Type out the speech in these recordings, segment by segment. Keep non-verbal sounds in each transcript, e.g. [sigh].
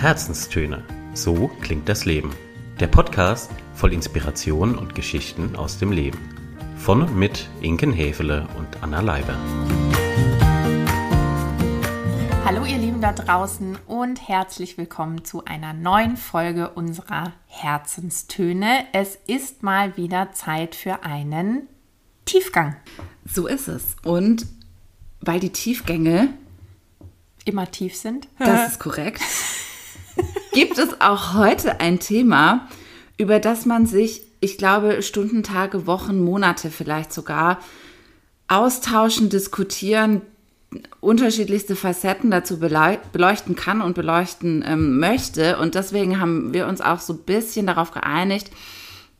Herzenstöne. So klingt das Leben. Der Podcast voll Inspiration und Geschichten aus dem Leben. Von und mit Inken Hefele und Anna Leiber. Hallo ihr Lieben da draußen und herzlich willkommen zu einer neuen Folge unserer Herzenstöne. Es ist mal wieder Zeit für einen Tiefgang. So ist es. Und weil die Tiefgänge Immer tief sind. Das ist korrekt. [laughs] Gibt es auch heute ein Thema, über das man sich, ich glaube, Stunden, Tage, Wochen, Monate vielleicht sogar austauschen, diskutieren, unterschiedlichste Facetten dazu beleuchten kann und beleuchten ähm, möchte. Und deswegen haben wir uns auch so ein bisschen darauf geeinigt,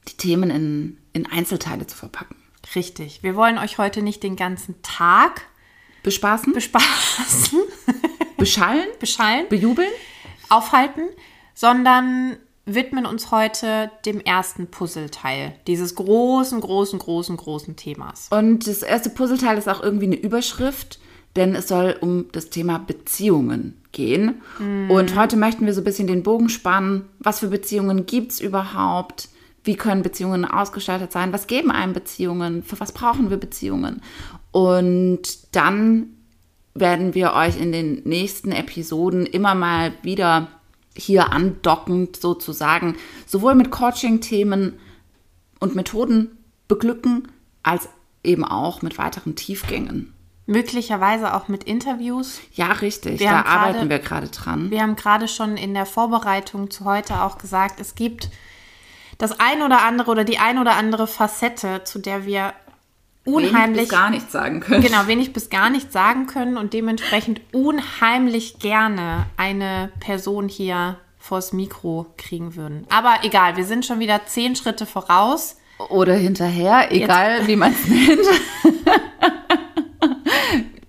die Themen in, in Einzelteile zu verpacken. Richtig. Wir wollen euch heute nicht den ganzen Tag bespaßen, bespaßen, beschallen, beschallen, bejubeln, aufhalten, sondern widmen uns heute dem ersten Puzzleteil dieses großen, großen, großen, großen Themas. Und das erste Puzzleteil ist auch irgendwie eine Überschrift, denn es soll um das Thema Beziehungen gehen. Mhm. Und heute möchten wir so ein bisschen den Bogen spannen. Was für Beziehungen gibt es überhaupt? Wie können Beziehungen ausgestaltet sein? Was geben einem Beziehungen? Für was brauchen wir Beziehungen? Und dann werden wir euch in den nächsten Episoden immer mal wieder hier andockend sozusagen sowohl mit Coaching-Themen und Methoden beglücken, als eben auch mit weiteren Tiefgängen. Möglicherweise auch mit Interviews. Ja, richtig. Wir da arbeiten grade, wir gerade dran. Wir haben gerade schon in der Vorbereitung zu heute auch gesagt, es gibt das ein oder andere oder die ein oder andere Facette, zu der wir unheimlich wenig bis gar nichts sagen können. Genau, wenig bis gar nichts sagen können und dementsprechend unheimlich gerne eine Person hier vors Mikro kriegen würden. Aber egal, wir sind schon wieder zehn Schritte voraus. Oder hinterher, egal jetzt. wie man es nennt. [laughs]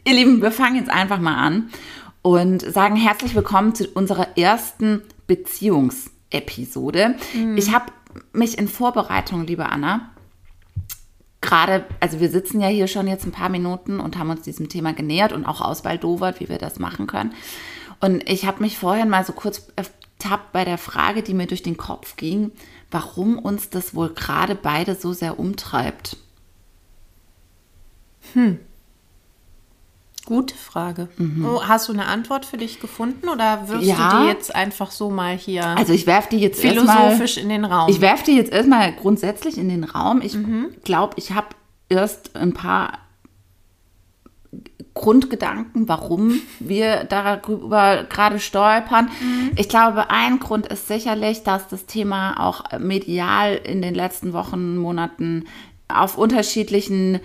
Ihr Lieben, wir fangen jetzt einfach mal an und sagen herzlich willkommen zu unserer ersten Beziehungsepisode. Mhm. Ich habe mich in Vorbereitung, liebe Anna, gerade, also wir sitzen ja hier schon jetzt ein paar Minuten und haben uns diesem Thema genähert und auch ausbaldowert, wie wir das machen können. Und ich habe mich vorhin mal so kurz ertappt bei der Frage, die mir durch den Kopf ging, warum uns das wohl gerade beide so sehr umtreibt. Hm. Gute Frage. Mhm. Oh, hast du eine Antwort für dich gefunden oder wirfst ja. du die jetzt einfach so mal hier also ich werfe die jetzt philosophisch mal, in den Raum? Ich werfe die jetzt erstmal grundsätzlich in den Raum. Ich mhm. glaube, ich habe erst ein paar Grundgedanken, warum wir darüber gerade stolpern. Mhm. Ich glaube, ein Grund ist sicherlich, dass das Thema auch medial in den letzten Wochen, Monaten auf unterschiedlichen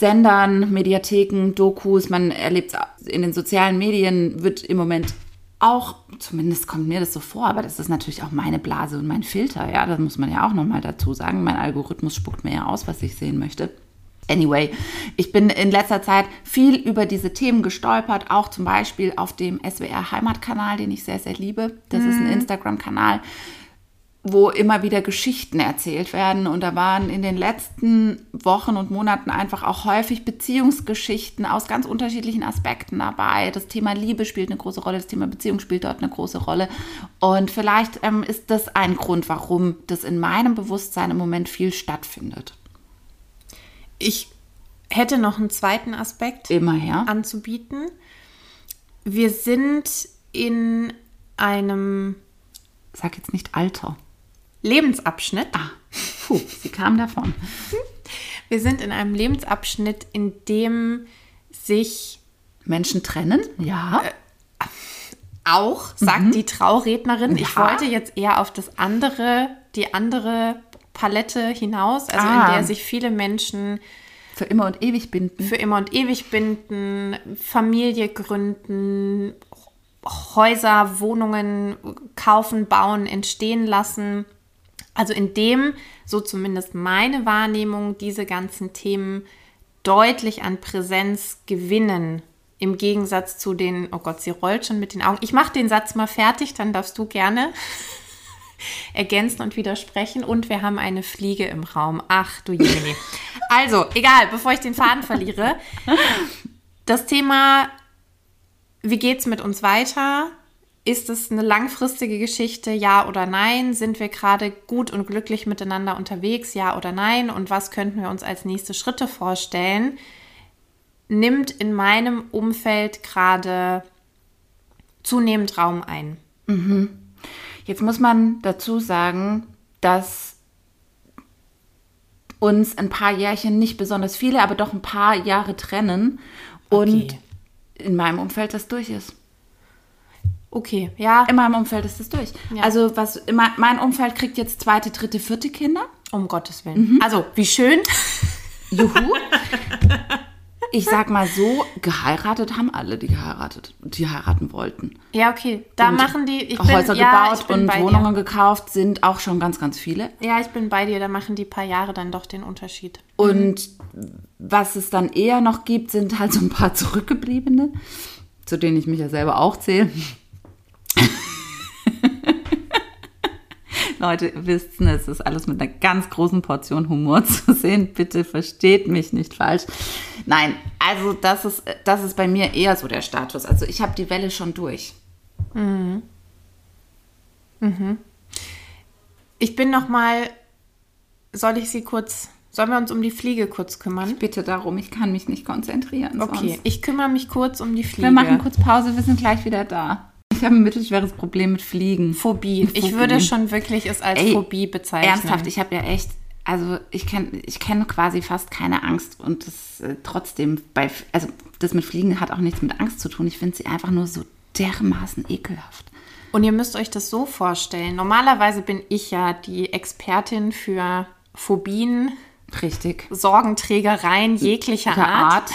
Sendern, Mediatheken, Dokus, man erlebt es in den sozialen Medien, wird im Moment auch, zumindest kommt mir das so vor, aber das ist natürlich auch meine Blase und mein Filter, ja, das muss man ja auch nochmal dazu sagen. Mein Algorithmus spuckt mir ja aus, was ich sehen möchte. Anyway, ich bin in letzter Zeit viel über diese Themen gestolpert, auch zum Beispiel auf dem SWR Heimatkanal, den ich sehr, sehr liebe. Das mhm. ist ein mhm. Instagram-Kanal wo immer wieder Geschichten erzählt werden. Und da waren in den letzten Wochen und Monaten einfach auch häufig Beziehungsgeschichten aus ganz unterschiedlichen Aspekten dabei. Das Thema Liebe spielt eine große Rolle, das Thema Beziehung spielt dort eine große Rolle. Und vielleicht ähm, ist das ein Grund, warum das in meinem Bewusstsein im Moment viel stattfindet. Ich hätte noch einen zweiten Aspekt Immerher. anzubieten. Wir sind in einem Sag jetzt nicht Alter. Lebensabschnitt. Ah, puh, sie kam davon. Wir sind in einem Lebensabschnitt, in dem sich Menschen trennen, ja. Äh, auch, sagt mhm. die Traurednerin. Ja. Ich wollte jetzt eher auf das andere, die andere Palette hinaus, also ah. in der sich viele Menschen für immer und ewig binden. Für immer und ewig binden, Familie gründen, Häuser, Wohnungen kaufen, bauen, entstehen lassen. Also indem, so zumindest meine Wahrnehmung, diese ganzen Themen deutlich an Präsenz gewinnen. Im Gegensatz zu den, oh Gott, sie rollt schon mit den Augen. Ich mache den Satz mal fertig, dann darfst du gerne [laughs] ergänzen und widersprechen. Und wir haben eine Fliege im Raum. Ach du Jemini. Also, egal, bevor ich den Faden verliere. Das Thema, wie geht es mit uns weiter, ist es eine langfristige Geschichte, ja oder nein? Sind wir gerade gut und glücklich miteinander unterwegs, ja oder nein? Und was könnten wir uns als nächste Schritte vorstellen? Nimmt in meinem Umfeld gerade zunehmend Raum ein. Jetzt muss man dazu sagen, dass uns ein paar Jährchen, nicht besonders viele, aber doch ein paar Jahre trennen und Okay. in meinem Umfeld das durch ist. Okay, ja, In meinem Umfeld ist das durch. Ja. Also was immer, mein Umfeld kriegt jetzt zweite, dritte, vierte Kinder. um Gottes Willen. Also, wie schön. [laughs] Juhu. Ich sag mal so, geheiratet haben alle, die geheiratet, die heiraten wollten. Ja, okay. Da Und machen die. Ich bin, Häuser ja, gebaut und Wohnungen gekauft sind auch schon ganz, ganz viele. Dir. Ja, ich bin bei dir. Da machen die paar Jahre dann doch den Unterschied. Und was es dann eher noch gibt, sind halt so ein paar [laughs] Zurückgebliebene, zu denen ich mich ja selber auch zähle. Leute, ihr wisst, es ist alles mit einer ganz großen Portion Humor [laughs] zu sehen. Bitte versteht mich nicht falsch. Nein, also das ist, das ist bei mir eher so der Status. Also ich habe die Welle schon durch. Ich bin noch mal. Soll ich sie kurz. Sollen wir uns um die Fliege kurz kümmern? Bitte darum, ich kann mich nicht konzentrieren. Okay, sonst. ich kümmere mich kurz um die Fliege. Wir machen kurz Pause, wir sind gleich wieder da. Ich habe ein mittelschweres Problem mit Fliegen. Phobie. Ich Phobie. würde schon wirklich es als Ey, Phobie bezeichnen. Ernsthaft, ich habe ja echt, also ich kenne ich kenn quasi fast keine Angst und das äh, trotzdem bei, also das mit Fliegen hat auch nichts mit Angst zu tun. Ich finde sie einfach nur so dermaßen ekelhaft. Und ihr müsst euch das so vorstellen. Normalerweise bin ich ja die Expertin für Phobien, Richtig. Sorgenträgereien jeglicher Art. Art.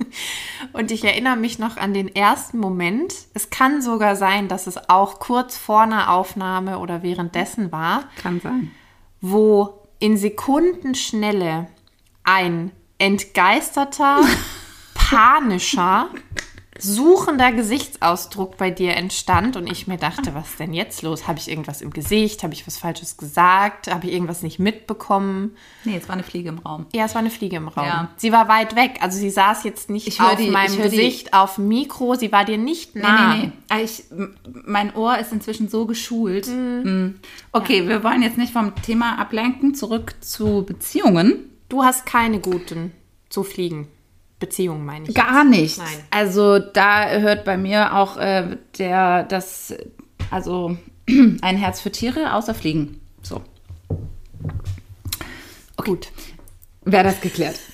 [laughs] Und ich erinnere mich noch an den ersten Moment. Es kann sogar sein, dass es auch kurz vor einer Aufnahme oder währenddessen war, Kann sein. wo in Sekundenschnelle ein entgeisterter, [laughs] panischer, suchender Gesichtsausdruck bei dir entstand und ich mir dachte, was ist denn jetzt los? Habe ich irgendwas im Gesicht? Habe ich was Falsches gesagt? Habe ich irgendwas nicht mitbekommen? Nee, es war eine Fliege im Raum. Ja, es war eine Fliege im Raum. Ja. Sie war weit weg. Also sie saß jetzt nicht Ich auf die- meinem ich hör die- Gesicht, auf dem Mikro. Sie war dir nicht nah. Nee, nee, nee. Ah, Ich, m- mein Ohr ist inzwischen so geschult. Mm. Okay, wir wollen jetzt nicht vom Thema ablenken. Zurück zu Beziehungen. Du hast keine guten zu fliegen. Beziehungen, meine ich. Gar nicht. Nein. Also da hört bei mir auch äh, der, das, also [clears throat] ein Herz für Tiere außer Fliegen. So, Gut. wäre das geklärt. [laughs]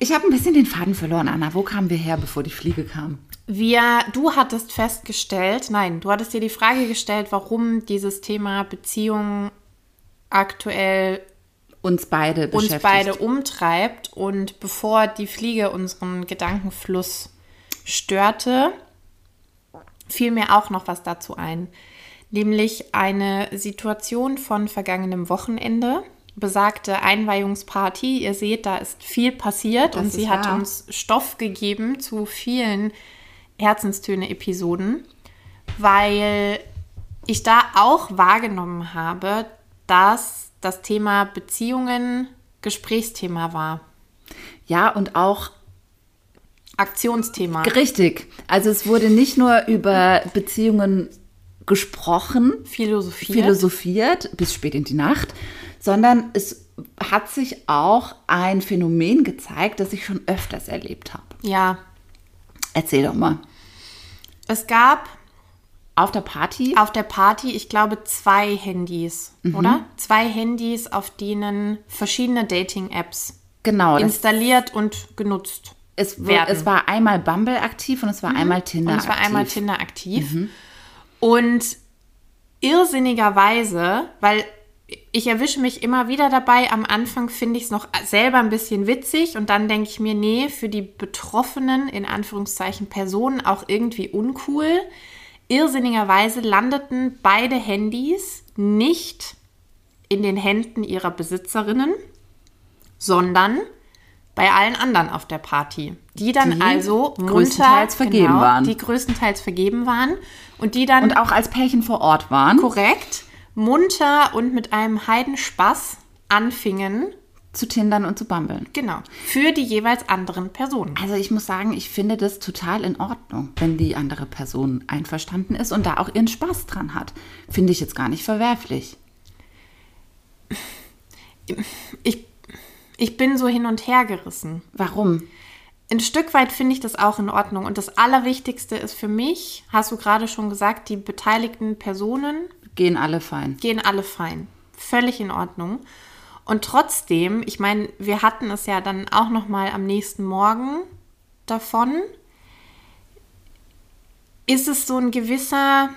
Ich habe ein bisschen den Faden verloren, Anna. Wo kamen wir her, bevor die Fliege kam? Wir, du hattest festgestellt, nein, du hattest dir die Frage gestellt, warum dieses Thema Beziehung aktuell Uns beide uns beschäftigt. beide umtreibt. Und bevor die Fliege unseren Gedankenfluss störte, fiel mir auch noch was dazu ein. Nämlich eine Situation von vergangenem Wochenende. Besagte Einweihungsparty. Ihr seht, da ist viel passiert Das und sie hat wahr. uns Stoff gegeben zu vielen Herzenstöne-Episoden, weil ich da auch wahrgenommen habe, dass das Thema Beziehungen Gesprächsthema war. Ja, und auch Aktionsthema. richtig. Also es wurde nicht nur über Beziehungen gesprochen, Philosophie. philosophiert bis spät in die Nacht, sondern es hat sich auch ein Phänomen gezeigt, das ich schon öfters erlebt habe. ja, Erzähl doch mal. es gab Auf der Party? auf der Party, ich glaube, zwei Handys, oder? Zwei Handys, auf denen verschiedene Dating-Apps Genau. Installiert und genutzt. es, werden. es war einmal Bumble aktiv und es war einmal Tinder Und es war aktiv. einmal Tinder aktiv. Und irrsinnigerweise, weil ich erwische mich immer wieder dabei, am Anfang finde ich es noch selber ein bisschen witzig und dann denke ich mir, nee, für die betroffenen, in Anführungszeichen, Personen auch irgendwie uncool. Irrsinnigerweise landeten beide Handys nicht in den Händen ihrer Besitzerinnen, sondern bei allen anderen auf der Party, die dann Die also munter, größtenteils vergeben genau, waren. die größtenteils vergeben waren und die dann Und auch als Pärchen vor Ort waren. korrekt munter und mit einem Heidenspaß anfingen, zu tindern und zu bambeln. Genau. Für die jeweils anderen Personen. Also ich muss sagen, ich finde das total in Ordnung, wenn die andere Person einverstanden ist und da auch ihren Spaß dran hat. Finde ich jetzt gar nicht verwerflich. Ich, ich bin so hin und her gerissen. Warum? Ein Stück weit finde ich das auch in Ordnung. Und das Allerwichtigste ist für mich, hast du gerade schon gesagt, die beteiligten Personen Gehen alle fein. gehen alle fein. Völlig in Ordnung. Und trotzdem, ich meine, wir hatten es ja dann auch noch mal am nächsten Morgen davon, ist es so ein gewisser,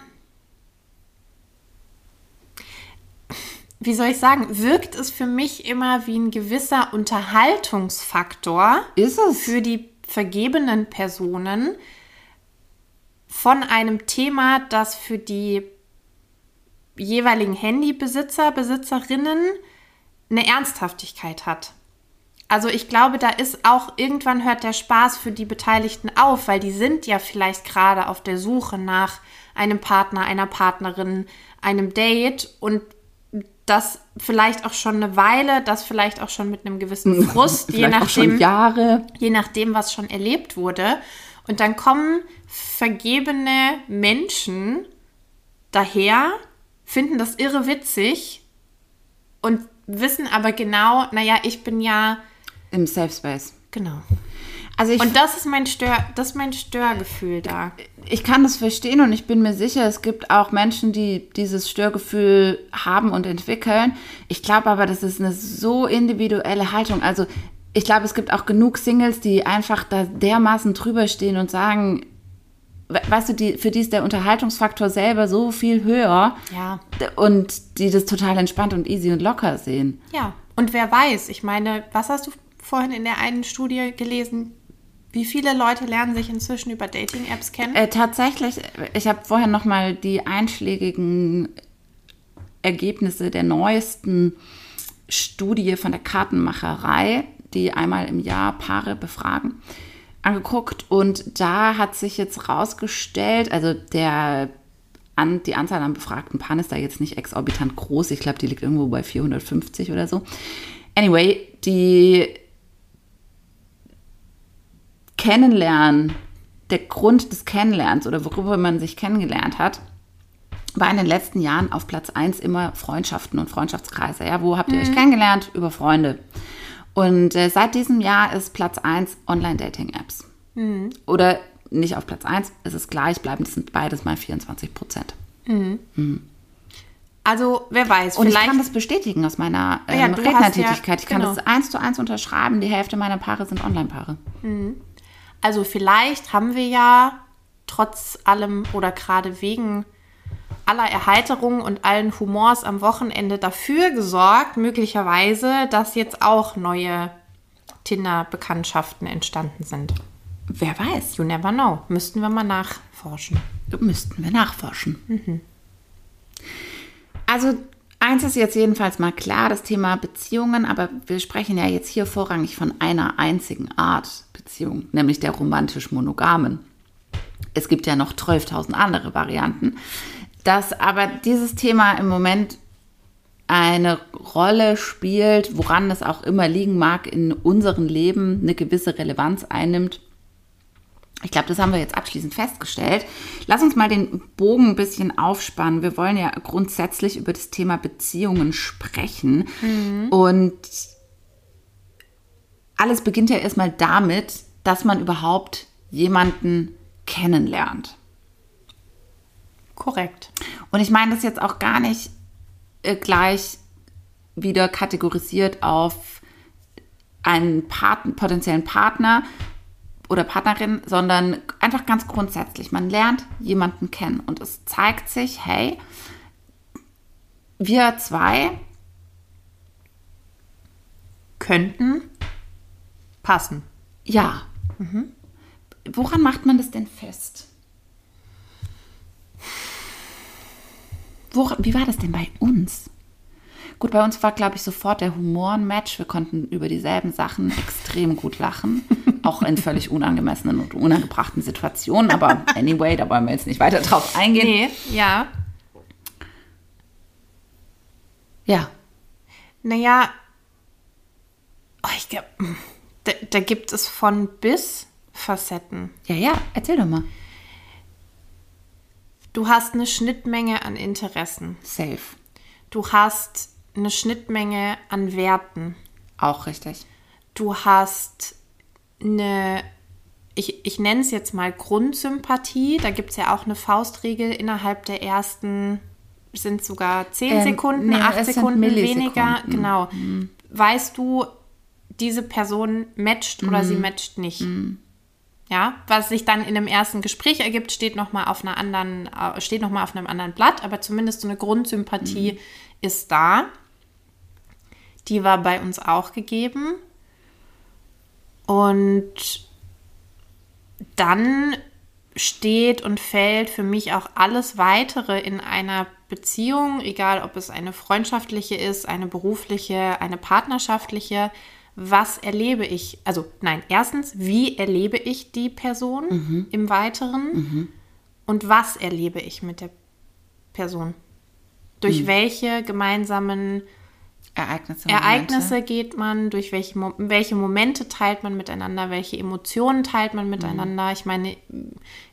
wie soll ich sagen, wirkt es für mich immer wie ein gewisser Unterhaltungsfaktor Ist es? für die vergebenen Personen von einem Thema, das für die jeweiligen Handybesitzer, Besitzerinnen eine Ernsthaftigkeit hat. Also ich glaube, da ist auch irgendwann hört der Spaß für die Beteiligten auf, weil die sind ja vielleicht gerade auf der Suche nach einem Partner, einer Partnerin, einem Date und das vielleicht auch schon eine Weile, das vielleicht auch schon mit einem gewissen [laughs] Frust, je nachdem, Jahre. je nachdem, was schon erlebt wurde. Und dann kommen vergebene Menschen daher, finden das irre witzig und wissen aber genau, naja, ich bin ja, Im Safe Space. genau. Also ich, Und das ist mein Stör, das ist mein Störgefühl da. ich kann das verstehen und ich bin mir sicher, es gibt auch Menschen, die dieses Störgefühl haben und entwickeln. Ich glaube aber, das ist eine so individuelle Haltung. Also ich glaube, es gibt auch genug Singles, die einfach da dermaßen drüber stehen und sagen, weißt du, die, für die ist der Unterhaltungsfaktor selber so viel höher Ja. und die das total entspannt und easy und locker sehen. Ja. Und wer weiß, ich meine, was hast du vorhin in der einen Studie gelesen? Wie viele Leute lernen sich inzwischen über Dating-Apps kennen? Äh, tatsächlich, ich habe vorher noch mal die einschlägigen Ergebnisse der neuesten Studie von der Kartenmacherei, die einmal im Jahr Paare befragen, angeguckt. Und da hat sich jetzt rausgestellt, also der, an, die Anzahl an befragten Paaren ist da jetzt nicht exorbitant groß. Ich glaube, die liegt irgendwo bei 450 oder so. Anyway, die Kennenlernen, der Grund des Kennenlernens oder worüber man sich kennengelernt hat, war in den letzten Jahren auf Platz 1 immer Freundschaften und Freundschaftskreise. Ja, wo habt ihr euch kennengelernt? Über Freunde. Und äh, seit diesem Jahr ist Platz 1 Online-Dating-Apps. Oder nicht auf Platz 1, es ist gleichbleibend, es sind beides mal 24 Prozent. Also, wer weiß, Und ich kann das bestätigen aus meiner ähm, Ja, hast ja- Rednertätigkeit. ich kann genau. das eins zu eins unterschreiben. Die Hälfte meiner Paare sind Online-Paare. Also vielleicht haben wir ja trotz allem oder gerade wegen aller Erheiterung und allen Humors am Wochenende dafür gesorgt, möglicherweise, dass jetzt auch neue Tinder-Bekanntschaften entstanden sind. Wer weiß? You never know. Müssten wir mal nachforschen. Müssten wir nachforschen. Also, eins ist jetzt jedenfalls mal klar, das Thema Beziehungen, aber wir sprechen ja jetzt hier vorrangig von einer einzigen Art Beziehung, nämlich der romantisch-monogamen. Es gibt ja noch 12.000 andere Varianten. Dass aber dieses Thema im Moment eine Rolle spielt, woran es auch immer liegen mag, in unserem Leben eine gewisse Relevanz einnimmt, ich glaube, das haben wir jetzt abschließend festgestellt. Lass uns mal den Bogen ein bisschen aufspannen. Wir wollen ja grundsätzlich über das Thema Beziehungen sprechen. Und alles beginnt ja erstmal damit, dass man überhaupt jemanden kennenlernt. Korrekt. Und ich meine das jetzt auch gar nicht äh, gleich wieder kategorisiert auf einen Part potenziellen Partner oder Partnerin, sondern einfach ganz grundsätzlich. Man lernt jemanden kennen und es zeigt sich, hey, wir zwei, Könnten passen. ja. Woran macht man das denn fest? Woran, wie war das denn bei uns? Gut, bei uns war, glaube ich, sofort der Humor ein Match. Wir konnten über dieselben Sachen extrem gut lachen. Auch in völlig unangemessenen und unangebrachten Situationen. Aber anyway, da wollen wir jetzt nicht weiter drauf eingehen. Nee, ja. Ja, Naja, Oh, ich glaub, da, da gibt es von bis Facetten. Ja, ja, erzähl doch mal. Du hast eine Schnittmenge an Interessen. Safe. Du hast eine Schnittmenge an Werten. Auch richtig. Du hast eine, ich, ich nenne es jetzt mal Grundsympathie. Da gibt es ja auch eine Faustregel innerhalb der ersten, sind sogar 10 Ähm, Sekunden, nee, 8 es sind Sekunden weniger. Genau. Weißt du, diese Person matcht oder sie matcht nicht. Ja, was sich dann in einem ersten Gespräch ergibt, steht noch mal auf einer anderen, äh, steht noch mal auf einem anderen Blatt, aber zumindest so eine Grundsympathie ist da. Die war bei uns auch gegeben. Und dann steht und fällt für mich auch alles weitere in einer Beziehung, egal ob es eine freundschaftliche ist, eine berufliche, eine partnerschaftliche. Was erlebe ich? Also nein, erstens, wie erlebe ich die Person im Weiteren? Und was erlebe ich mit der Person? Durch welche gemeinsamen Ereignisse. Ereignisse geht man, durch welche, Mo welche Momente teilt man miteinander, welche Emotionen teilt man miteinander. Ich meine,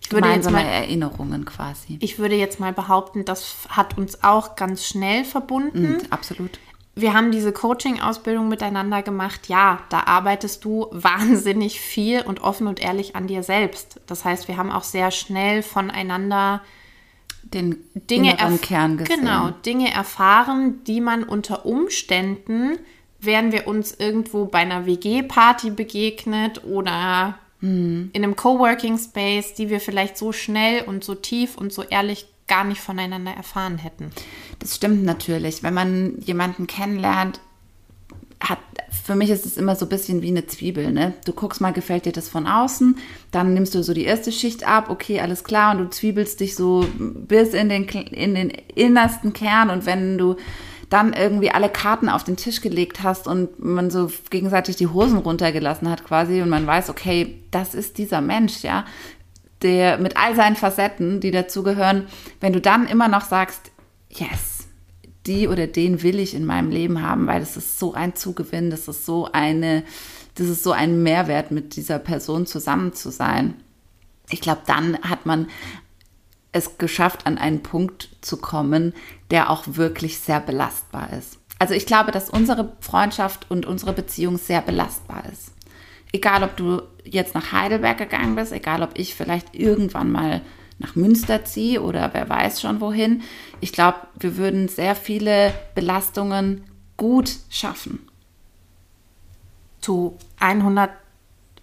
ich würde, jetzt Gemeinsame mal, Erinnerungen quasi. ich würde jetzt mal behaupten, das hat uns auch ganz schnell verbunden. Mhm, absolut. Wir haben diese Coaching-Ausbildung miteinander gemacht. Ja, da arbeitest du [laughs] wahnsinnig viel und offen und ehrlich an dir selbst. Das heißt, wir haben auch sehr schnell voneinander Den Dinge, Kern gesehen. genau, Dinge erfahren, die man unter Umständen, wären wir uns irgendwo bei einer WG-Party begegnet oder Hm. in einem Coworking Space, die wir vielleicht so schnell und so tief und so ehrlich gar nicht voneinander erfahren hätten. Das stimmt natürlich. Wenn man jemanden kennenlernt, hat, für mich ist es immer so ein bisschen wie eine Zwiebel. Ne? Du guckst mal, gefällt dir das von außen, dann nimmst du so die erste Schicht ab, okay, alles klar, und du zwiebelst dich so bis in den, in den innersten Kern und wenn du dann irgendwie alle Karten auf den Tisch gelegt hast und man so gegenseitig die Hosen runtergelassen hat quasi und man weiß, okay, das ist dieser Mensch, ja, der mit all seinen Facetten, die dazugehören, wenn du dann immer noch sagst, yes, die oder den will ich in meinem Leben haben, weil das ist so ein Zugewinn, das ist so eine, das ist so ein Mehrwert, mit dieser Person zusammen zu sein. Ich glaube, dann hat man es geschafft, an einen Punkt zu kommen, der auch wirklich sehr belastbar ist. Also ich glaube, dass unsere Freundschaft und unsere Beziehung sehr belastbar ist. Egal, ob du jetzt nach Heidelberg gegangen bist, egal, ob ich vielleicht irgendwann mal nach Münster ziehe oder wer weiß schon wohin. Ich glaube, wir würden sehr viele Belastungen gut schaffen. Zu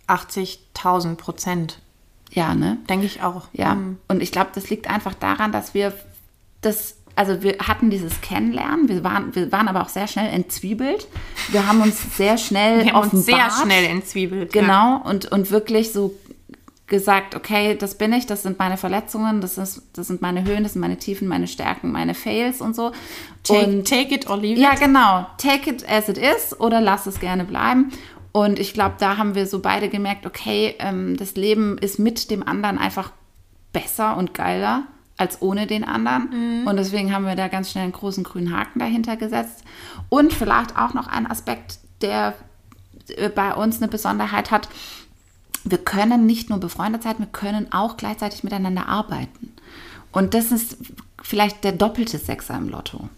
180.000 Prozent, Ja, ne? denke ich auch. Ja, Mhm. und ich glaube, das liegt einfach daran, dass wir das, also wir hatten dieses Kennenlernen, wir waren, wir waren aber auch sehr schnell entzwiebelt. Wir haben uns sehr schnell Wir haben uns sehr schnell entzwiebelt. Ja. Genau, und, und wirklich so gesagt, okay, das bin ich, das sind meine Verletzungen, das, ist, das sind meine Höhen, das sind meine Tiefen, meine Stärken, meine Fails und so. Take, und take it or leave ja, it. genau. Take it as it is oder lass es gerne bleiben. Und ich glaube, da haben wir so beide gemerkt, okay, ähm, das Leben ist mit dem anderen einfach besser und geiler als ohne den anderen. Und deswegen haben wir da ganz schnell einen großen grünen Haken dahinter gesetzt. Und vielleicht auch noch ein Aspekt, der äh, bei uns eine Besonderheit hat. Wir können nicht nur befreundet sein, wir können auch gleichzeitig miteinander arbeiten. Und das ist vielleicht der doppelte Sechser im Lotto.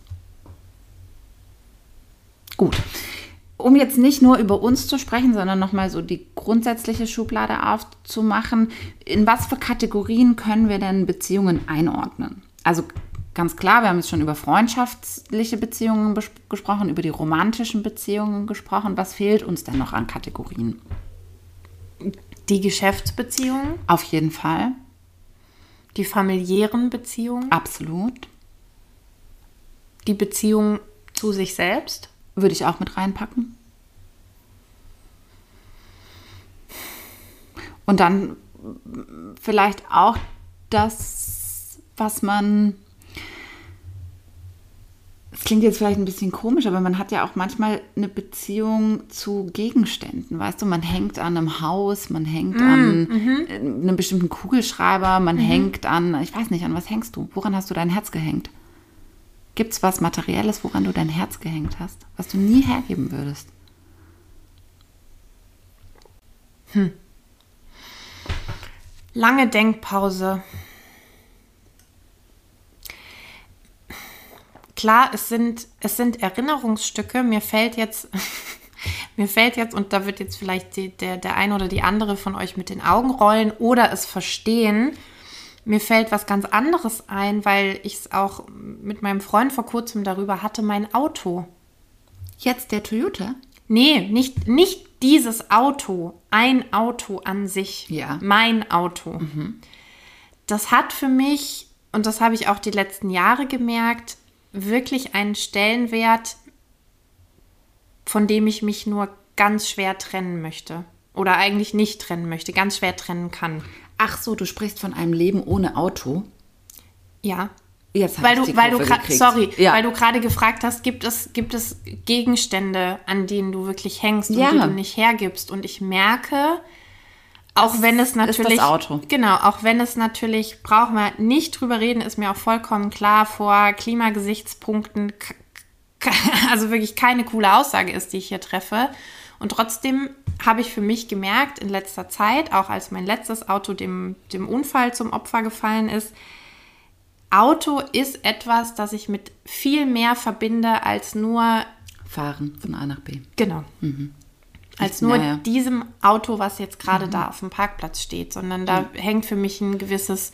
Gut. Um jetzt nicht nur über uns zu sprechen, sondern nochmal so die grundsätzliche Schublade aufzumachen, in was für Kategorien können wir denn Beziehungen einordnen? Also ganz klar, wir haben jetzt schon über freundschaftliche Beziehungen gesprochen, über die romantischen Beziehungen gesprochen. Was fehlt uns denn noch an Kategorien? Die Geschäftsbeziehungen, Auf jeden Fall, die familiären Beziehungen, absolut. die Beziehung zu sich selbst. Würde ich auch mit reinpacken. Und dann vielleicht auch das, was man. Es klingt jetzt vielleicht ein bisschen komisch, aber man hat ja auch manchmal eine Beziehung zu Gegenständen. Weißt du, man hängt an einem Haus, man hängt an äh, einem bestimmten Kugelschreiber, man hängt an, ich weiß nicht, an was hängst du? Woran hast du dein Herz gehängt? Gibt es was Materielles, woran du dein Herz gehängt hast, was du nie hergeben würdest? Lange Denkpause. Klar, es sind, es sind Erinnerungsstücke. Mir fällt jetzt, [laughs] mir fällt jetzt, und da wird jetzt vielleicht die, der, der eine oder die andere von euch mit den Augen rollen oder es verstehen. Mir fällt was ganz anderes ein, weil ich es auch mit meinem Freund vor kurzem darüber hatte, mein Auto. Jetzt der Toyota? Nee, nicht, nicht dieses Auto, ein Auto an sich, Ja. mein Auto. Das hat für mich, und das habe ich auch die letzten Jahre gemerkt, wirklich einen Stellenwert, von dem ich mich nur ganz schwer trennen möchte. Oder eigentlich nicht trennen möchte, ganz schwer trennen kann. Ach so, du sprichst von einem Leben ohne Auto. Ja. Jetzt Weil du, weil du Kurve gekriegt. sorry, Ja. weil du gerade gefragt hast, gibt es, gibt es Gegenstände, an denen du wirklich hängst Ja. und die du nicht hergibst? Und ich merke, auch wenn es das natürlich, Auto. genau, auch wenn es natürlich, brauchen wir nicht drüber reden, ist mir auch vollkommen klar, vor Klimagesichtspunkten, [laughs] also wirklich keine coole Aussage ist, die ich hier treffe. Und trotzdem habe ich für mich gemerkt in letzter Zeit, auch als mein letztes Auto dem, dem Unfall zum Opfer gefallen ist, Auto ist etwas, das ich mit viel mehr verbinde als nur, Fahren von A nach B. genau, als nur naja. diesem Auto, was jetzt gerade da auf dem Parkplatz steht, sondern da hängt für mich ein gewisses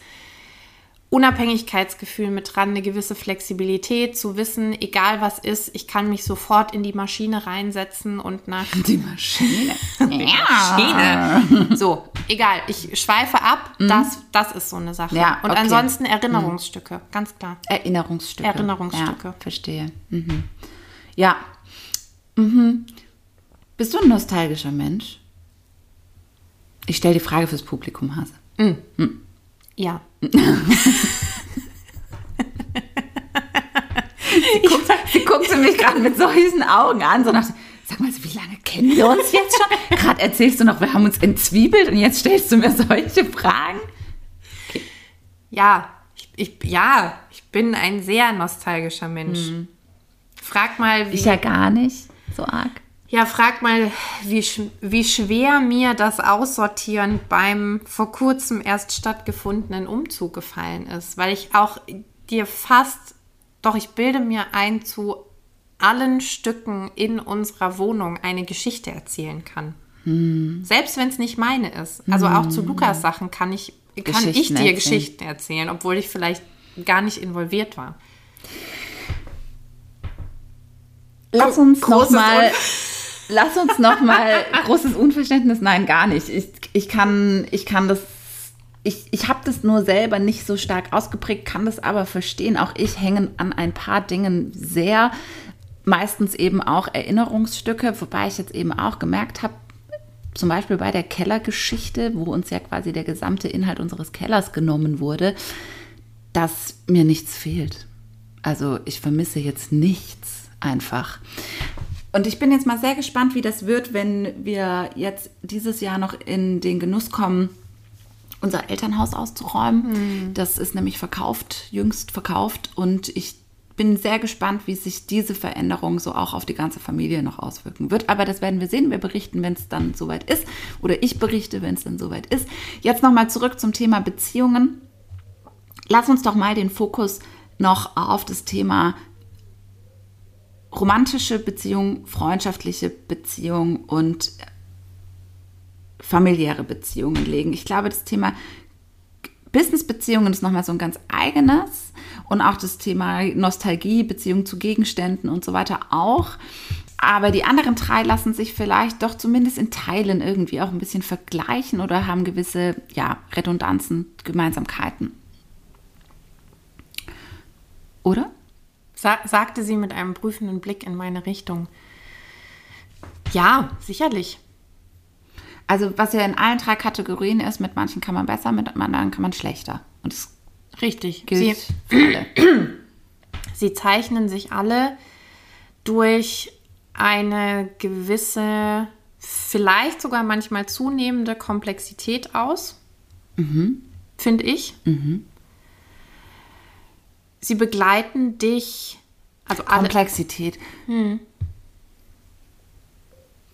Unabhängigkeitsgefühl mit dran, eine gewisse Flexibilität zu wissen, egal was ist, ich kann mich sofort in die Maschine reinsetzen und nach Die Maschine. [laughs] Maschine. So, egal, ich schweife ab, das, das ist so eine Sache. Mhm. Ja, und okay. Mhm. ansonsten Erinnerungsstücke, ganz klar. Erinnerungsstücke. Erinnerungsstücke. Ja, verstehe. Mhm. Ja. Mhm. Bist du ein nostalgischer Mensch? Ich stelle die Frage fürs Publikum, Hase. Ja. Sie guckte mich gerade mit solchen Augen an, so nach, sag mal, wie lange kennen wir uns jetzt schon? Gerade erzählst du noch, wir haben uns entzwiebelt und jetzt stellst du mir solche Fragen. Ja, ich, ich, ja, ich bin ein sehr nostalgischer Mensch. Frag mal, wie, Ich ja gar nicht so arg. Ja, frag mal, wie, sch- wie schwer mir das Aussortieren beim vor kurzem erst stattgefundenen Umzug gefallen ist, weil ich auch dir fast, doch ich bilde mir ein, zu allen Stücken in unserer Wohnung eine Geschichte erzählen kann. Selbst wenn es nicht meine ist. Also auch zu Lukas Sachen kann ich, kann ich dir erzählen. Geschichten erzählen, obwohl ich vielleicht gar nicht involviert war. Lass uns Großes noch mal, Unver- [laughs] lass uns noch mal [laughs] großes Unverständnis. Nein, gar nicht. Ich, ich kann, ich kann das, ich, ich habe das nur selber nicht so stark ausgeprägt, kann das aber verstehen. Auch ich hänge an ein paar Dingen sehr, meistens eben auch Erinnerungsstücke, wobei ich jetzt eben auch gemerkt habe, zum Beispiel bei der Kellergeschichte, wo uns ja quasi der gesamte Inhalt unseres Kellers genommen wurde, dass mir nichts fehlt. Also ich vermisse jetzt nichts einfach. Und ich bin jetzt mal sehr gespannt, wie das wird, wenn wir jetzt dieses Jahr noch in den Genuss kommen, unser Elternhaus auszuräumen. Das ist nämlich verkauft, jüngst verkauft. Und ich bin sehr gespannt, wie sich diese Veränderung so auch auf die ganze Familie noch auswirken wird. Aber das werden wir sehen. Wir berichten, wenn es dann soweit ist. Oder ich berichte, wenn es dann soweit ist. Jetzt nochmal zurück zum Thema Beziehungen. Lass uns doch mal den Fokus noch auf das Thema romantische Beziehung, freundschaftliche Beziehung und familiäre Beziehungen legen. Ich glaube, das Thema Business-Beziehungen ist nochmal so ein ganz eigenes und auch das Thema Nostalgie, Beziehung zu Gegenständen und so weiter auch. Aber die anderen drei lassen sich vielleicht doch zumindest in Teilen irgendwie auch ein bisschen vergleichen oder haben gewisse ja, Redundanzen, Gemeinsamkeiten. Oder? Sa sagte sie mit einem prüfenden Blick in meine Richtung. Ja, sicherlich. Also was ja in allen drei Kategorien ist, mit manchen kann man besser, mit anderen kann man schlechter. Und das Richtig. gilt Sie, für alle. [clears throat] sie zeichnen sich alle durch eine gewisse, vielleicht sogar manchmal zunehmende Komplexität aus, finde ich. Sie begleiten dich, also. Komplexität.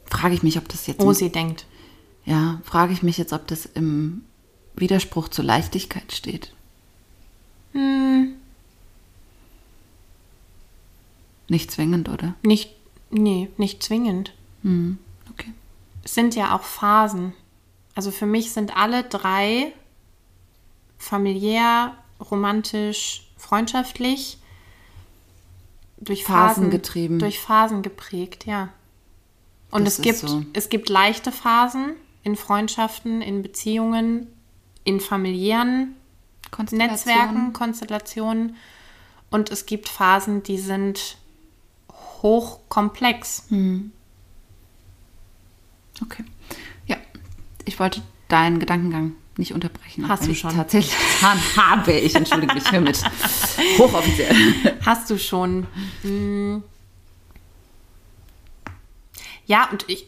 Frage ich mich, ob das jetzt. Oh, sie denkt. ja, frage ich mich jetzt, ob das im Widerspruch zur Leichtigkeit steht. Nicht zwingend, oder? Nicht, nee, nicht zwingend. Okay. Es sind ja auch Phasen. Also für mich sind alle drei familiär, romantisch, freundschaftlich durch Phasen, Phasen getrieben. Durch Phasen geprägt, ja. Und Das es gibt, so. es gibt leichte Phasen in Freundschaften, in Beziehungen, in familiären Konstellation. Netzwerken, Konstellationen. Und es gibt Phasen, die sind hochkomplex. Okay. Ja, ich wollte deinen Gedankengang nicht unterbrechen. Hast du schon. Tatsächlich [laughs] habe. Ich entschuldige mich hiermit. Hochoffiziell. Hast du schon. Hm. Ja, und ich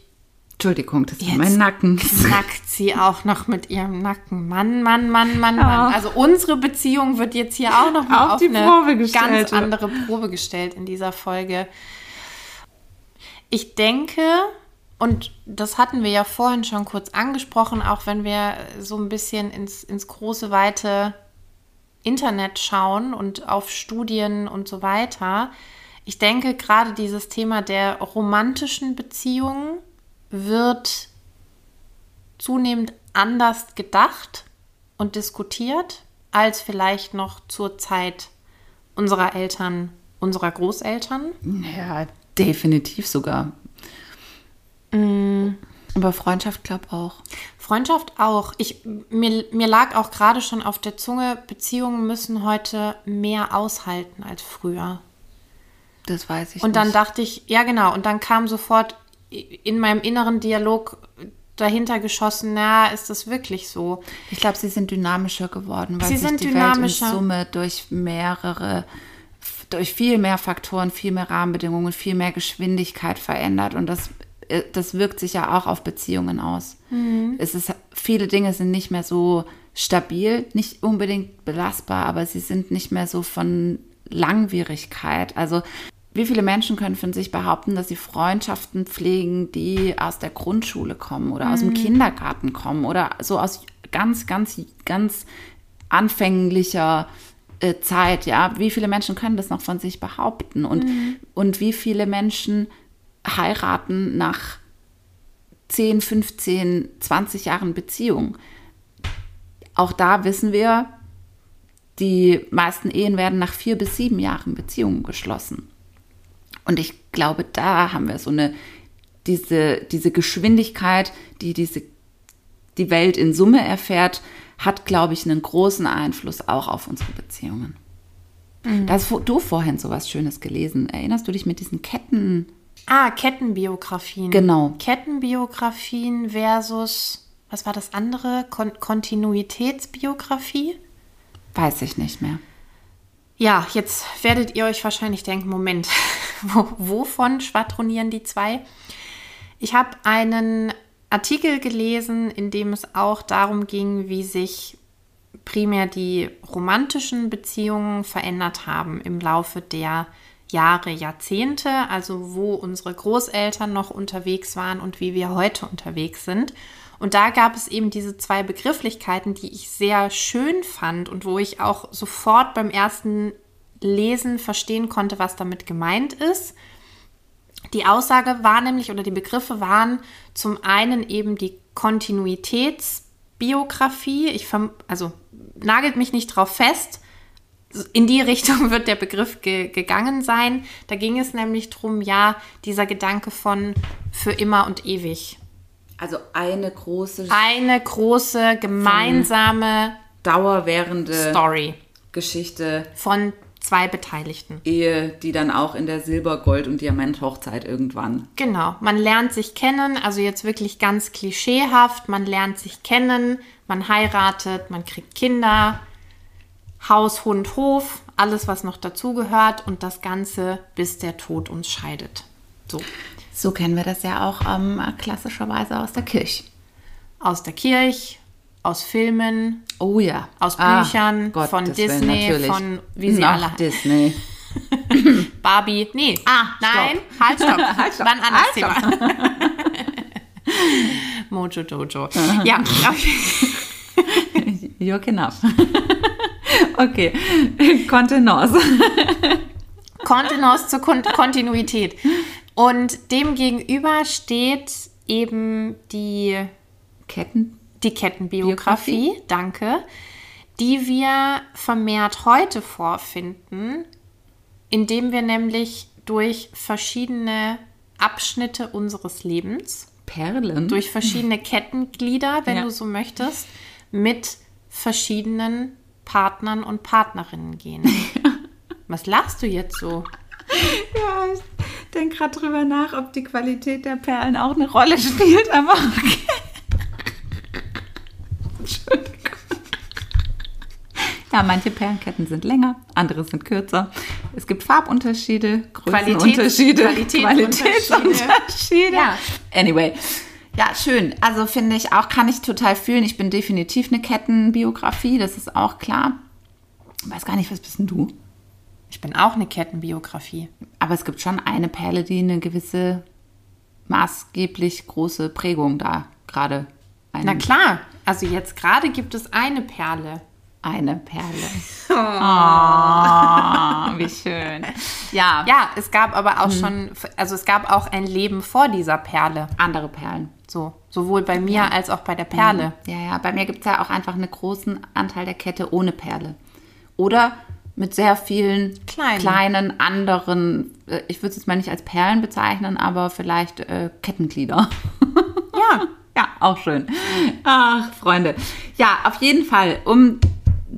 Entschuldigung, das Jetzt mein Nacken. knackt sie auch noch mit ihrem Nacken. Mann, Mann, Mann, Mann, Mann. Also unsere Beziehung wird jetzt hier auch noch mal Auf auf, die eine Probe gestellt, ganz andere Probe gestellt in dieser Folge. Ich denke, und das hatten wir ja vorhin schon kurz angesprochen, auch wenn wir so ein bisschen ins, ins große, weite Internet schauen und auf Studien und so weiter. Ich denke, gerade dieses Thema der romantischen Beziehungen wird zunehmend anders gedacht und diskutiert als vielleicht noch zur Zeit unserer Eltern, unserer Großeltern. Ja, definitiv sogar. Aber Freundschaft glaube auch. Freundschaft auch. Ich, mir, mir lag auch gerade schon auf der Zunge, Beziehungen müssen heute mehr aushalten als früher. Das weiß ich Und dann nicht. dachte ich, ja genau, und dann kam sofort in meinem inneren Dialog dahinter geschossen, na, ist das wirklich so? Ich glaube, sie sind dynamischer geworden, weil Sie sich sind die dynamischer. Welt in Summe durch mehrere, durch viel mehr Faktoren, viel mehr Rahmenbedingungen, viel mehr Geschwindigkeit verändert und das, das wirkt sich ja auch auf Beziehungen aus. Mhm. Es ist, viele Dinge sind nicht mehr so stabil, nicht unbedingt belastbar, aber sie sind nicht mehr so von Langwierigkeit. Also wie viele Menschen können von sich behaupten, dass sie Freundschaften pflegen, die aus der Grundschule kommen oder aus dem Kindergarten kommen oder so aus ganz, ganz, ganz anfänglicher äh, Zeit, ja? Wie viele Menschen können das noch von sich behaupten und, und wie viele Menschen heiraten nach 10, 15, 20 Jahren Beziehung? Auch da wissen wir, die meisten Ehen werden nach vier bis sieben Jahren Beziehungen geschlossen. Und ich glaube, da haben wir so eine, diese, diese Geschwindigkeit, die diese, die Welt in Summe erfährt, hat, glaube ich, einen großen Einfluss auch auf unsere Beziehungen. Da hast du vorhin so was Schönes gelesen. Erinnerst du dich mit diesen Ketten? Ah, Kettenbiografien. Genau. Kettenbiografien versus, was war das andere? Kon Kontinuitätsbiografie? Weiß ich nicht mehr. Ja, jetzt werdet ihr euch wahrscheinlich denken, Moment, [laughs] wo, wovon schwadronieren die zwei? Ich habe einen Artikel gelesen, in dem es auch darum ging, wie sich primär die romantischen Beziehungen verändert haben im Laufe der Jahre, Jahrzehnte, also wo unsere Großeltern noch unterwegs waren und wie wir heute unterwegs sind. Und da gab es eben diese zwei Begrifflichkeiten, die ich sehr schön fand und wo ich auch sofort beim ersten Lesen verstehen konnte, was damit gemeint ist. Die Aussage war nämlich, oder die Begriffe waren zum einen eben die Kontinuitätsbiografie. Ich also nagelt mich nicht drauf fest. In die Richtung [laughs] wird der Begriff ge gegangen sein. Da ging es nämlich drum, ja, dieser Gedanke von für immer und ewig. Also eine große, Eine große gemeinsame dauerwährende Story Geschichte, von zwei Beteiligten. Ehe, die dann auch in der Silber-, Gold- und Diamant-Hochzeit irgendwann. Genau, man lernt sich kennen, also jetzt wirklich ganz klischeehaft, man lernt sich kennen, man heiratet, man kriegt Kinder, Haus, Hund, Hof, alles, was noch dazugehört und das Ganze, bis der Tod uns scheidet. So, So kennen wir das ja auch ähm, klassischerweise aus der Kirche. aus der Kirche, aus Filmen, Oh ja. Aus Büchern, Gottes von Disney, von wie sie Noch alle- Disney. [laughs] Barbie, nee, Ah, nein, halt, stopp, Halt, stopp. [laughs] war ein anderes Halt, Thema. [laughs] Mojo Dojo. Ja, You're enough. [laughs] okay, Kontenance. [laughs] Kontenance zur Kon Kontinuität. Und dem gegenüber steht eben die, Ketten. die Kettenbiografie, danke, die wir vermehrt heute vorfinden, indem wir nämlich durch verschiedene Abschnitte unseres Lebens, Perlen. durch verschiedene Kettenglieder, wenn Ja. du so möchtest, mit verschiedenen Partnern und Partnerinnen gehen. [laughs] Was lachst du jetzt so? Ja, ich denke gerade drüber nach, ob die Qualität der Perlen auch eine Rolle spielt, aber okay. Entschuldigung. Ja, manche Perlenketten sind länger, andere sind kürzer. Es gibt Farbunterschiede, Größenunterschiede, Qualitäts- Qualitätsunterschiede. Ja. Anyway. Ja, schön. Also finde ich auch, kann ich total fühlen. Ich bin definitiv eine Kettenbiografie, das ist auch klar. Weiß gar nicht, was bist denn du? Ich bin auch eine Kettenbiografie. Aber es gibt schon eine Perle, die eine gewisse maßgeblich große Prägung da gerade Na klar, also jetzt gerade gibt es eine Perle. Eine Perle. [laughs] Oh, wie schön. Ja, Ja, es gab aber auch schon, also es gab auch ein Leben vor dieser Perle. andere Perlen. So, sowohl bei mir als auch bei der Perle. Ja, ja, bei mir gibt es ja auch einfach einen großen Anteil der Kette ohne Perle. Oder mit sehr vielen Kleinen. kleinen anderen, äh, ich würde es jetzt mal nicht als Perlen bezeichnen, aber vielleicht äh, Kettenglieder. Ja, [laughs] Ja, auch schön. Ach, Freunde. Ja, auf jeden Fall, um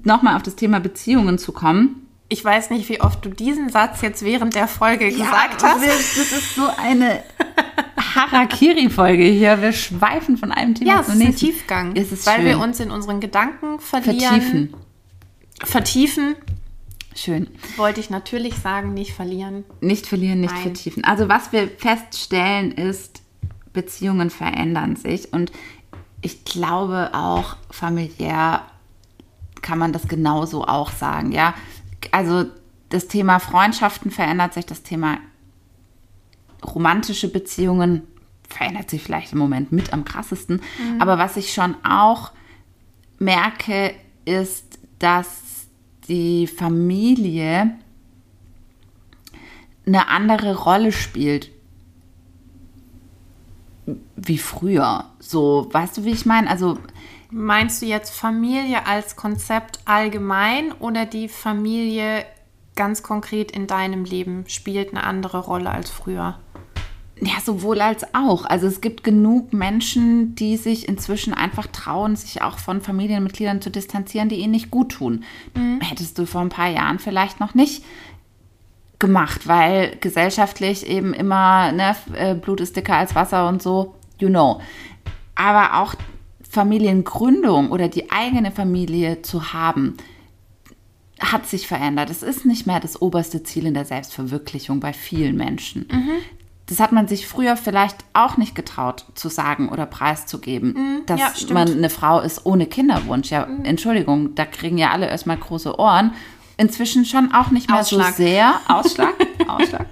nochmal auf das Thema Beziehungen zu kommen. ich weiß nicht, wie oft du diesen Satz jetzt während der Folge gesagt hast. wir- Das ist so eine [laughs] Harakiri-Folge hier. Wir schweifen von einem Thema Ja, es zum ist ein nächsten. Tiefgang, Es ist weil schön. wir uns in unseren Gedanken verlieren. vertiefen. Vertiefen, Schön. wollte ich natürlich sagen, nicht verlieren. Nicht verlieren, nicht Nein. vertiefen. Also was wir feststellen ist, Beziehungen verändern sich und ich glaube auch familiär kann man das genauso auch sagen, ja. Also das Thema Freundschaften verändert sich, das Thema romantische Beziehungen verändert sich vielleicht im Moment mit am krassesten. Aber was ich schon auch merke, ist, dass die Familie eine andere Rolle spielt wie früher. So, weißt du, wie ich meine? Also Meinst du jetzt Familie als Konzept allgemein oder die Familie ganz konkret in deinem Leben spielt eine andere Rolle als früher? Ja, sowohl als auch. Also es gibt genug Menschen, die sich inzwischen einfach trauen, sich auch von Familienmitgliedern zu distanzieren, die ihnen nicht gut tun. Hättest du vor ein paar Jahren vielleicht noch nicht gemacht, weil gesellschaftlich eben immer ne, äh, Blut ist dicker als Wasser und so, you know. Aber auch Familiengründung oder die eigene Familie zu haben, hat sich verändert. Es ist nicht mehr das oberste Ziel in der Selbstverwirklichung bei vielen Menschen. Das hat man sich früher vielleicht auch nicht getraut zu sagen oder preiszugeben, dass ja, man eine Frau ist ohne Kinderwunsch. Ja, Entschuldigung, da kriegen ja alle erstmal große Ohren. Inzwischen schon auch nicht mehr Ausschlag. so sehr. Ausschlag, [laughs] Ausschlag.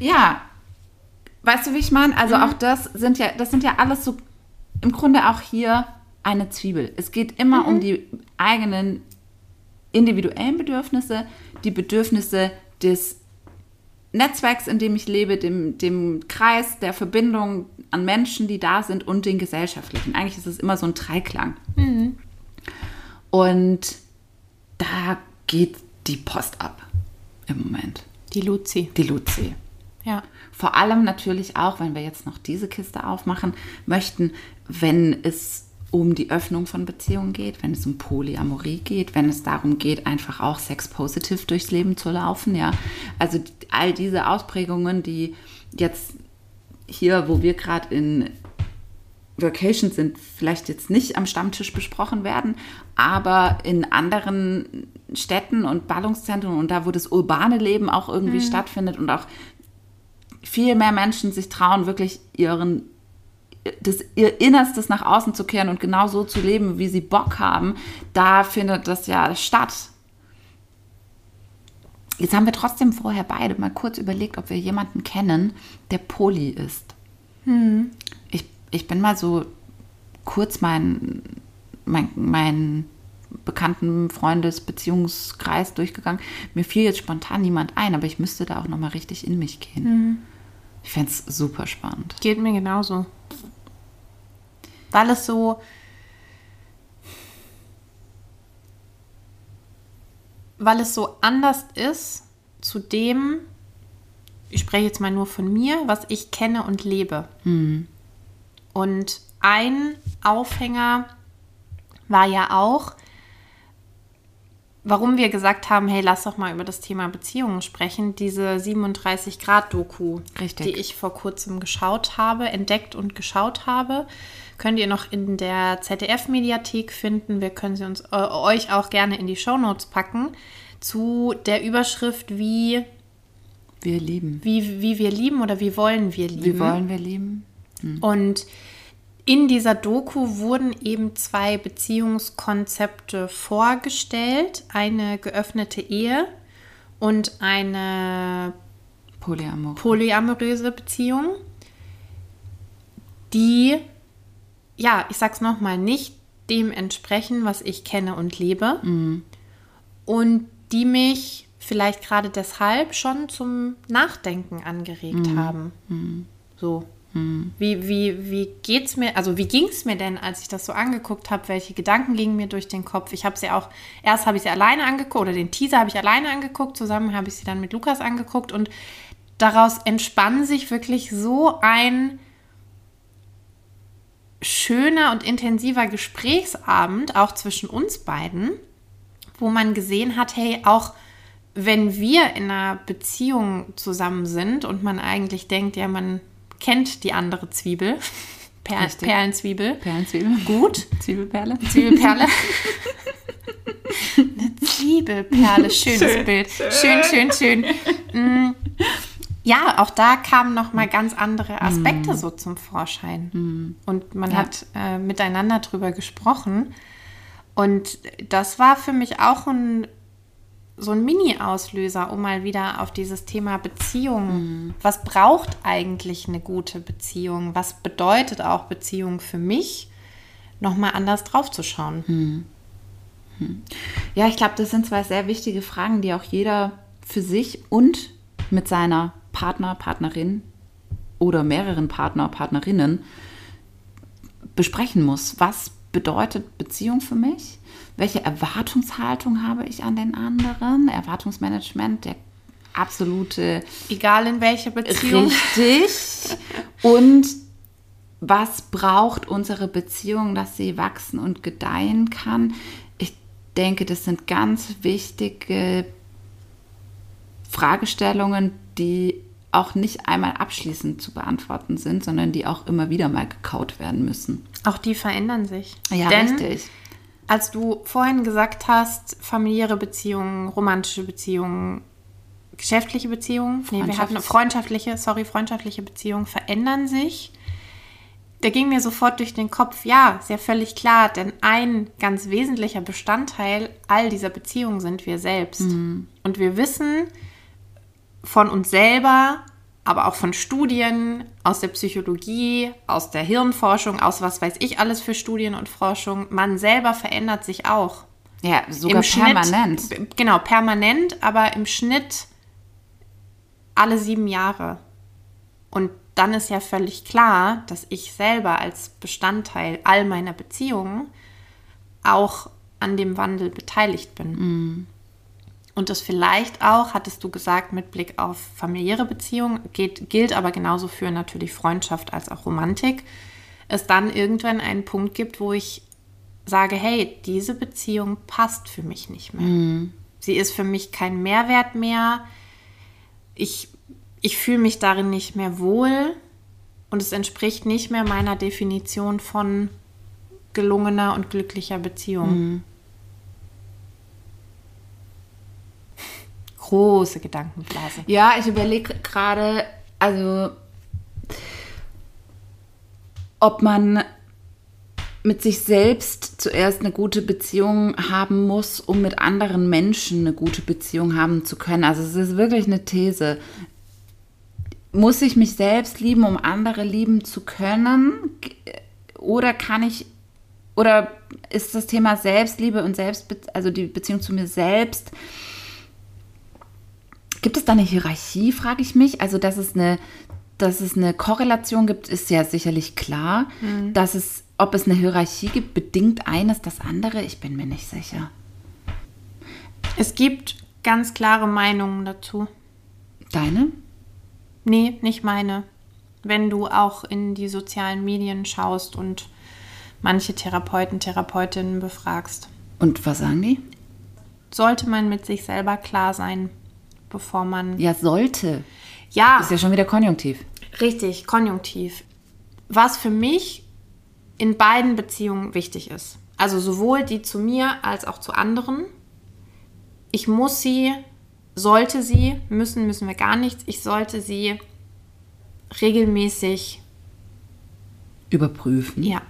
Ja, weißt du, wie ich meine? Also auch das sind ja, das sind ja alles so im Grunde auch hier eine Zwiebel. Es geht immer um die eigenen individuellen Bedürfnisse, die Bedürfnisse des Netzwerks, in dem ich lebe, dem, dem Kreis der Verbindung an Menschen, die da sind und den gesellschaftlichen. Eigentlich ist es immer so ein Dreiklang. Und da geht die Post ab im Moment. Die Luzi. Die Luzi. Ja. Vor allem natürlich auch, wenn wir jetzt noch diese Kiste aufmachen möchten, wenn es um die Öffnung von Beziehungen geht, wenn es um Polyamorie geht, wenn es darum geht, einfach auch sex-positiv durchs Leben zu laufen, ja. Also all diese Ausprägungen, die jetzt hier, wo wir gerade in Vacation sind, vielleicht jetzt nicht am Stammtisch besprochen werden, aber in anderen Städten und Ballungszentren und da, wo das urbane Leben auch irgendwie stattfindet und auch viel mehr Menschen sich trauen, wirklich ihren das, ihr Innerstes nach außen zu kehren und genau so zu leben, wie sie Bock haben, da findet das ja statt. Jetzt haben wir trotzdem vorher beide mal kurz überlegt, ob wir jemanden kennen, der Poli ist. Ich ich bin mal so kurz mein, mein, mein bekannten Freundes Beziehungskreis durchgegangen. Mir fiel jetzt spontan niemand ein, aber ich müsste da auch noch mal richtig in mich gehen. Mhm. Ich fände es super spannend. Geht mir genauso. Weil es so. Weil es so anders ist zu dem, ich spreche jetzt mal nur von mir, was ich kenne und lebe. Und ein Aufhänger war ja auch, warum wir gesagt haben, hey, lass doch mal über das Thema Beziehungen sprechen, diese 37 Grad Doku, Richtig. die ich vor kurzem geschaut habe, entdeckt und geschaut habe, könnt ihr noch in der ZDF Mediathek finden. Wir können sie uns äh, euch auch gerne in die Shownotes packen zu der Überschrift wie Wir lieben. wie, wie wir lieben oder wie wollen wir lieben. Wie wollen wir lieben? Und in dieser Doku wurden eben zwei Beziehungskonzepte vorgestellt. Eine geöffnete Ehe und eine Polyamor. polyamoröse Beziehung, die, ja, ich sag's nochmal, nicht dem entsprechen, was ich kenne und lebe. Und die mich vielleicht gerade deshalb schon zum Nachdenken angeregt haben. So. Wie, wie, wie geht's mir, also wie ging es mir denn, als ich das so angeguckt habe? Welche Gedanken gingen mir durch den Kopf? Ich habe sie auch, erst habe ich sie alleine angeguckt, oder den Teaser habe ich alleine angeguckt, zusammen habe ich sie dann mit Lukas angeguckt und daraus entspann sich wirklich so ein schöner und intensiver Gesprächsabend, auch zwischen uns beiden, wo man gesehen hat, hey, auch wenn wir in einer Beziehung zusammen sind und man eigentlich denkt, ja, man kennt die andere Zwiebel, [laughs] per Richtig. Perlenzwiebel, Perlenzwiebel. gut, [laughs] Zwiebelperle. Zwiebelperle. [laughs] Eine Zwiebelperle, schönes Bild. Schön, schön, schön. Mm, Ja, auch da kamen noch mal ganz andere Aspekte so zum Vorschein. Und man Ja. hat äh, miteinander drüber gesprochen. Und das war für mich auch ein, so ein Mini-Auslöser, um mal wieder auf dieses Thema Beziehung. Was braucht eigentlich eine gute Beziehung? Was bedeutet auch Beziehung für mich? Nochmal anders drauf zu schauen. Ja, ich glaube, das sind zwei sehr wichtige Fragen, die auch jeder für sich und mit seiner Partner, Partnerin oder mehreren Partner, Partnerinnen besprechen muss. Was bedeutet Beziehung für mich? Welche Erwartungshaltung habe ich an den anderen? Erwartungsmanagement, der absolute Egal in welche Beziehung. Richtig. Und was braucht unsere Beziehung, dass sie wachsen und gedeihen kann? Ich denke, das sind ganz wichtige Fragestellungen, die auch nicht einmal abschließend zu beantworten sind, sondern die auch immer wieder mal gekaut werden müssen. Auch die verändern sich. Ja, Denn richtig. als du vorhin gesagt hast, familiäre Beziehungen, romantische Beziehungen, geschäftliche Beziehungen, nee, wir hatten Freundschaftlich- freundschaftliche, sorry, freundschaftliche Beziehungen verändern sich. Da ging mir sofort durch den Kopf, ja, ja völlig klar, denn ein ganz wesentlicher Bestandteil all dieser Beziehungen sind wir selbst. Und wir wissen von uns selber, aber auch von Studien aus der Psychologie, aus der Hirnforschung, aus was weiß ich alles für Studien und Forschung, man selber verändert sich auch. Ja, sogar permanent. Schnitt, genau, permanent, aber im Schnitt alle sieben Jahre. Und dann ist ja völlig klar, dass ich selber als Bestandteil all meiner Beziehungen auch an dem Wandel beteiligt bin. Und das vielleicht auch, hattest du gesagt, mit Blick auf familiäre Beziehungen, geht, gilt aber genauso für natürlich Freundschaft als auch Romantik, es dann irgendwann einen Punkt gibt, wo ich sage, hey, diese Beziehung passt für mich nicht mehr. Sie ist für mich kein Mehrwert mehr. Ich, ich fühle mich darin nicht mehr wohl und es entspricht nicht mehr meiner Definition von gelungener und glücklicher Beziehung. Große Gedankenblase. Ja, ich überlege gerade, also ob man mit sich selbst zuerst eine gute Beziehung haben muss, um mit anderen Menschen eine gute Beziehung haben zu können. Also es ist wirklich eine These. muss ich mich selbst lieben, um andere lieben zu können? Oder kann ich, oder ist das Thema Selbstliebe und Selbst, also die Beziehung zu mir selbst, gibt es da eine Hierarchie, frage ich mich? Also, dass es eine, dass es eine Korrelation gibt, ist ja sicherlich klar. Mhm. Dass es, ob es eine Hierarchie gibt, bedingt eines das andere, ich bin mir nicht sicher. Es gibt ganz klare Meinungen dazu. Deine? Nee, nicht meine. Wenn du auch in die sozialen Medien schaust und manche Therapeuten, Therapeutinnen befragst. Und was sagen die? Sollte man mit sich selber klar sein, bevor man. Ja, sollte. Ja. Ist ja schon wieder Konjunktiv. Richtig, Konjunktiv. Was für mich in beiden Beziehungen wichtig ist. Also sowohl die zu mir als auch zu anderen. Ich muss sie sollte sie, müssen, müssen wir gar nichts, ich sollte sie regelmäßig überprüfen. Ja,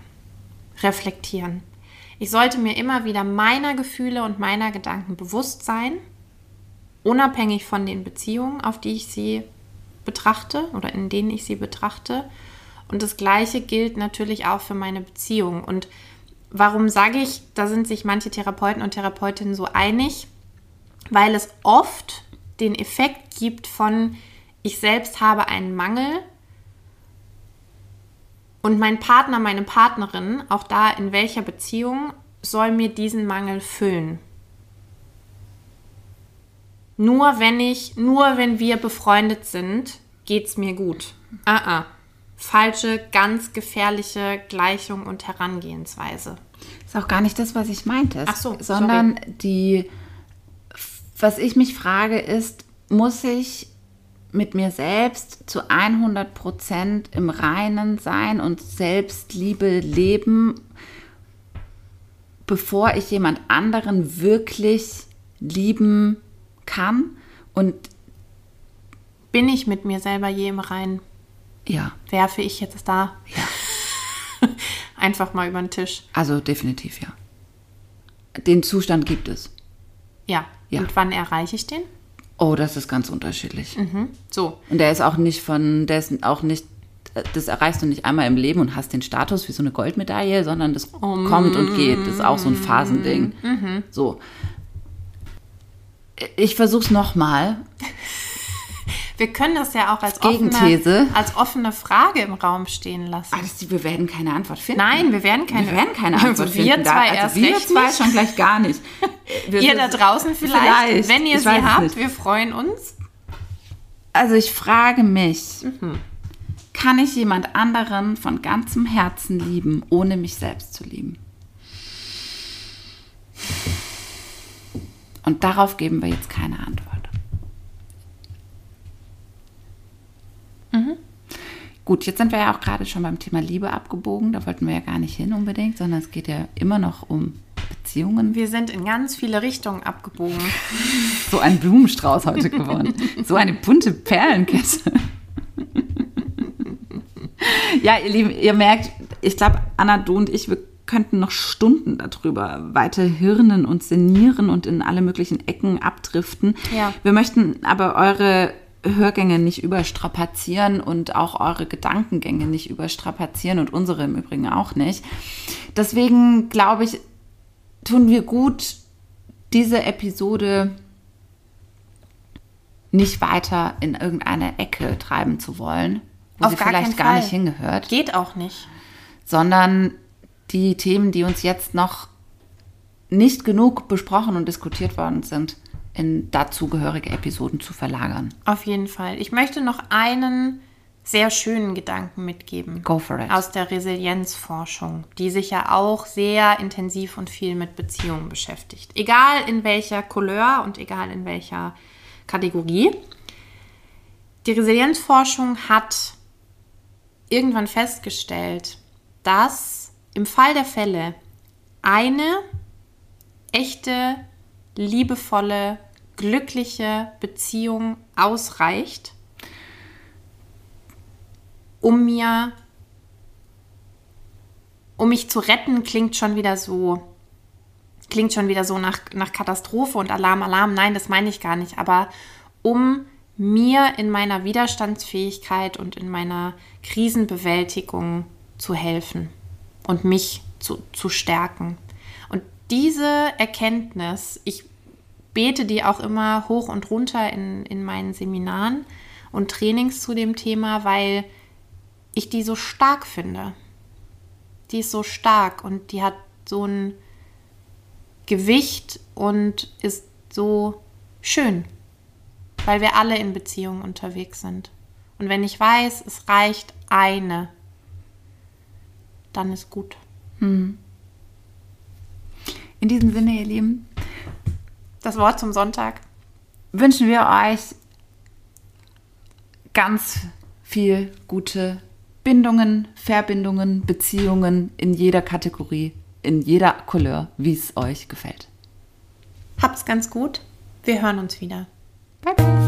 reflektieren. Ich sollte mir immer wieder meiner Gefühle und meiner Gedanken bewusst sein, unabhängig von den Beziehungen, auf die ich sie betrachte oder in denen ich sie betrachte. Und das Gleiche gilt natürlich auch für meine Beziehung. Und warum sage ich, da sind sich manche Therapeuten und Therapeutinnen so einig? weil es oft den Effekt gibt von, ich selbst habe einen Mangel und mein Partner, meine Partnerin, auch da in welcher Beziehung, soll mir diesen Mangel füllen. Nur wenn ich, nur wenn wir befreundet sind, geht es mir gut. Ah, ah. Falsche, ganz gefährliche Gleichung und Herangehensweise. Ist auch gar nicht das, was ich meinte. Ach so, sondern sorry. die was ich mich frage ist, muss ich mit mir selbst zu 100 Prozent im Reinen sein und Selbstliebe leben, bevor ich jemand anderen wirklich lieben kann? Und bin ich mit mir selber je im Reinen? Ja. Werfe ich jetzt da? Ja. [laughs] Einfach mal über den Tisch. Also definitiv ja. Den Zustand gibt es. Ja. Ja. Und wann erreiche ich den? Oh, das ist ganz unterschiedlich. Mhm. So. Und der ist auch nicht von, der ist auch nicht, das erreichst du nicht einmal im Leben und hast den Status wie so eine Goldmedaille, sondern das oh, kommt und geht. Das ist auch so ein Phasending. Mhm. So. Ich versuch's nochmal. [laughs] Wir können das ja auch als. Offene, als offene Frage im Raum stehen lassen. Also, wir werden keine Antwort finden. Nein, wir werden keine, wir werden keine Antwort also finden. Wir zwei da, also wir zwei schon gleich gar nicht. [laughs] Wir ihr da draußen vielleicht, vielleicht. wenn ihr ich sie habt, nicht. wir freuen uns. Also ich frage mich, mhm. kann ich jemand anderen von ganzem Herzen lieben, ohne mich selbst zu lieben? Und darauf geben wir jetzt keine Antwort. Mhm. Gut, jetzt sind wir ja auch gerade schon beim Thema Liebe abgebogen. Da wollten wir ja gar nicht hin unbedingt, sondern es geht ja immer noch um Beziehungen. Wir sind in ganz viele Richtungen abgebogen. [laughs] So ein Blumenstrauß heute geworden. so eine bunte Perlenkette. [laughs] ja, ihr Lieben, ihr merkt, ich glaube, Anna, du und ich, wir könnten noch Stunden darüber weiter hirnen und sinnieren und in alle möglichen Ecken abdriften. Ja. Wir möchten aber eure Hörgänge nicht überstrapazieren und auch eure Gedankengänge nicht überstrapazieren und unsere im Übrigen auch nicht. Deswegen glaube ich, tun wir gut, diese Episode nicht weiter in irgendeine Ecke treiben zu wollen, wo Auf sie vielleicht gar nicht hingehört. Geht auch nicht. Sondern die Themen, die uns jetzt noch nicht genug besprochen und diskutiert worden sind, in dazugehörige Episoden zu verlagern. Auf jeden Fall. Ich möchte noch einen sehr schönen Gedanken mitgeben. Go for it. Aus der Resilienzforschung, die sich ja auch sehr intensiv und viel mit Beziehungen beschäftigt. Egal in welcher Couleur und egal in welcher Kategorie. Die Resilienzforschung hat irgendwann festgestellt, dass im Fall der Fälle eine echte, liebevolle glückliche Beziehung ausreicht, um mir, um mich zu retten, klingt schon wieder so, klingt schon wieder so nach, nach Katastrophe und Alarm, Alarm. Nein, das meine ich gar nicht. Aber um mir in meiner Widerstandsfähigkeit und in meiner Krisenbewältigung zu helfen und mich zu, zu stärken. Und diese Erkenntnis, ich bete die auch immer hoch und runter in, in meinen Seminaren und Trainings zu dem Thema, weil ich die so stark finde. Die ist so stark und die hat so ein Gewicht und ist so schön, weil wir alle in Beziehungen unterwegs sind. Und wenn ich weiß, es reicht eine, dann ist gut. Hm. In diesem Sinne, ihr Lieben, das Wort zum Sonntag. Wünschen wir euch ganz viel gute Bindungen, Verbindungen, Beziehungen in jeder Kategorie, in jeder Couleur, wie es euch gefällt. Habt's ganz gut. Wir hören uns wieder. Bye bye.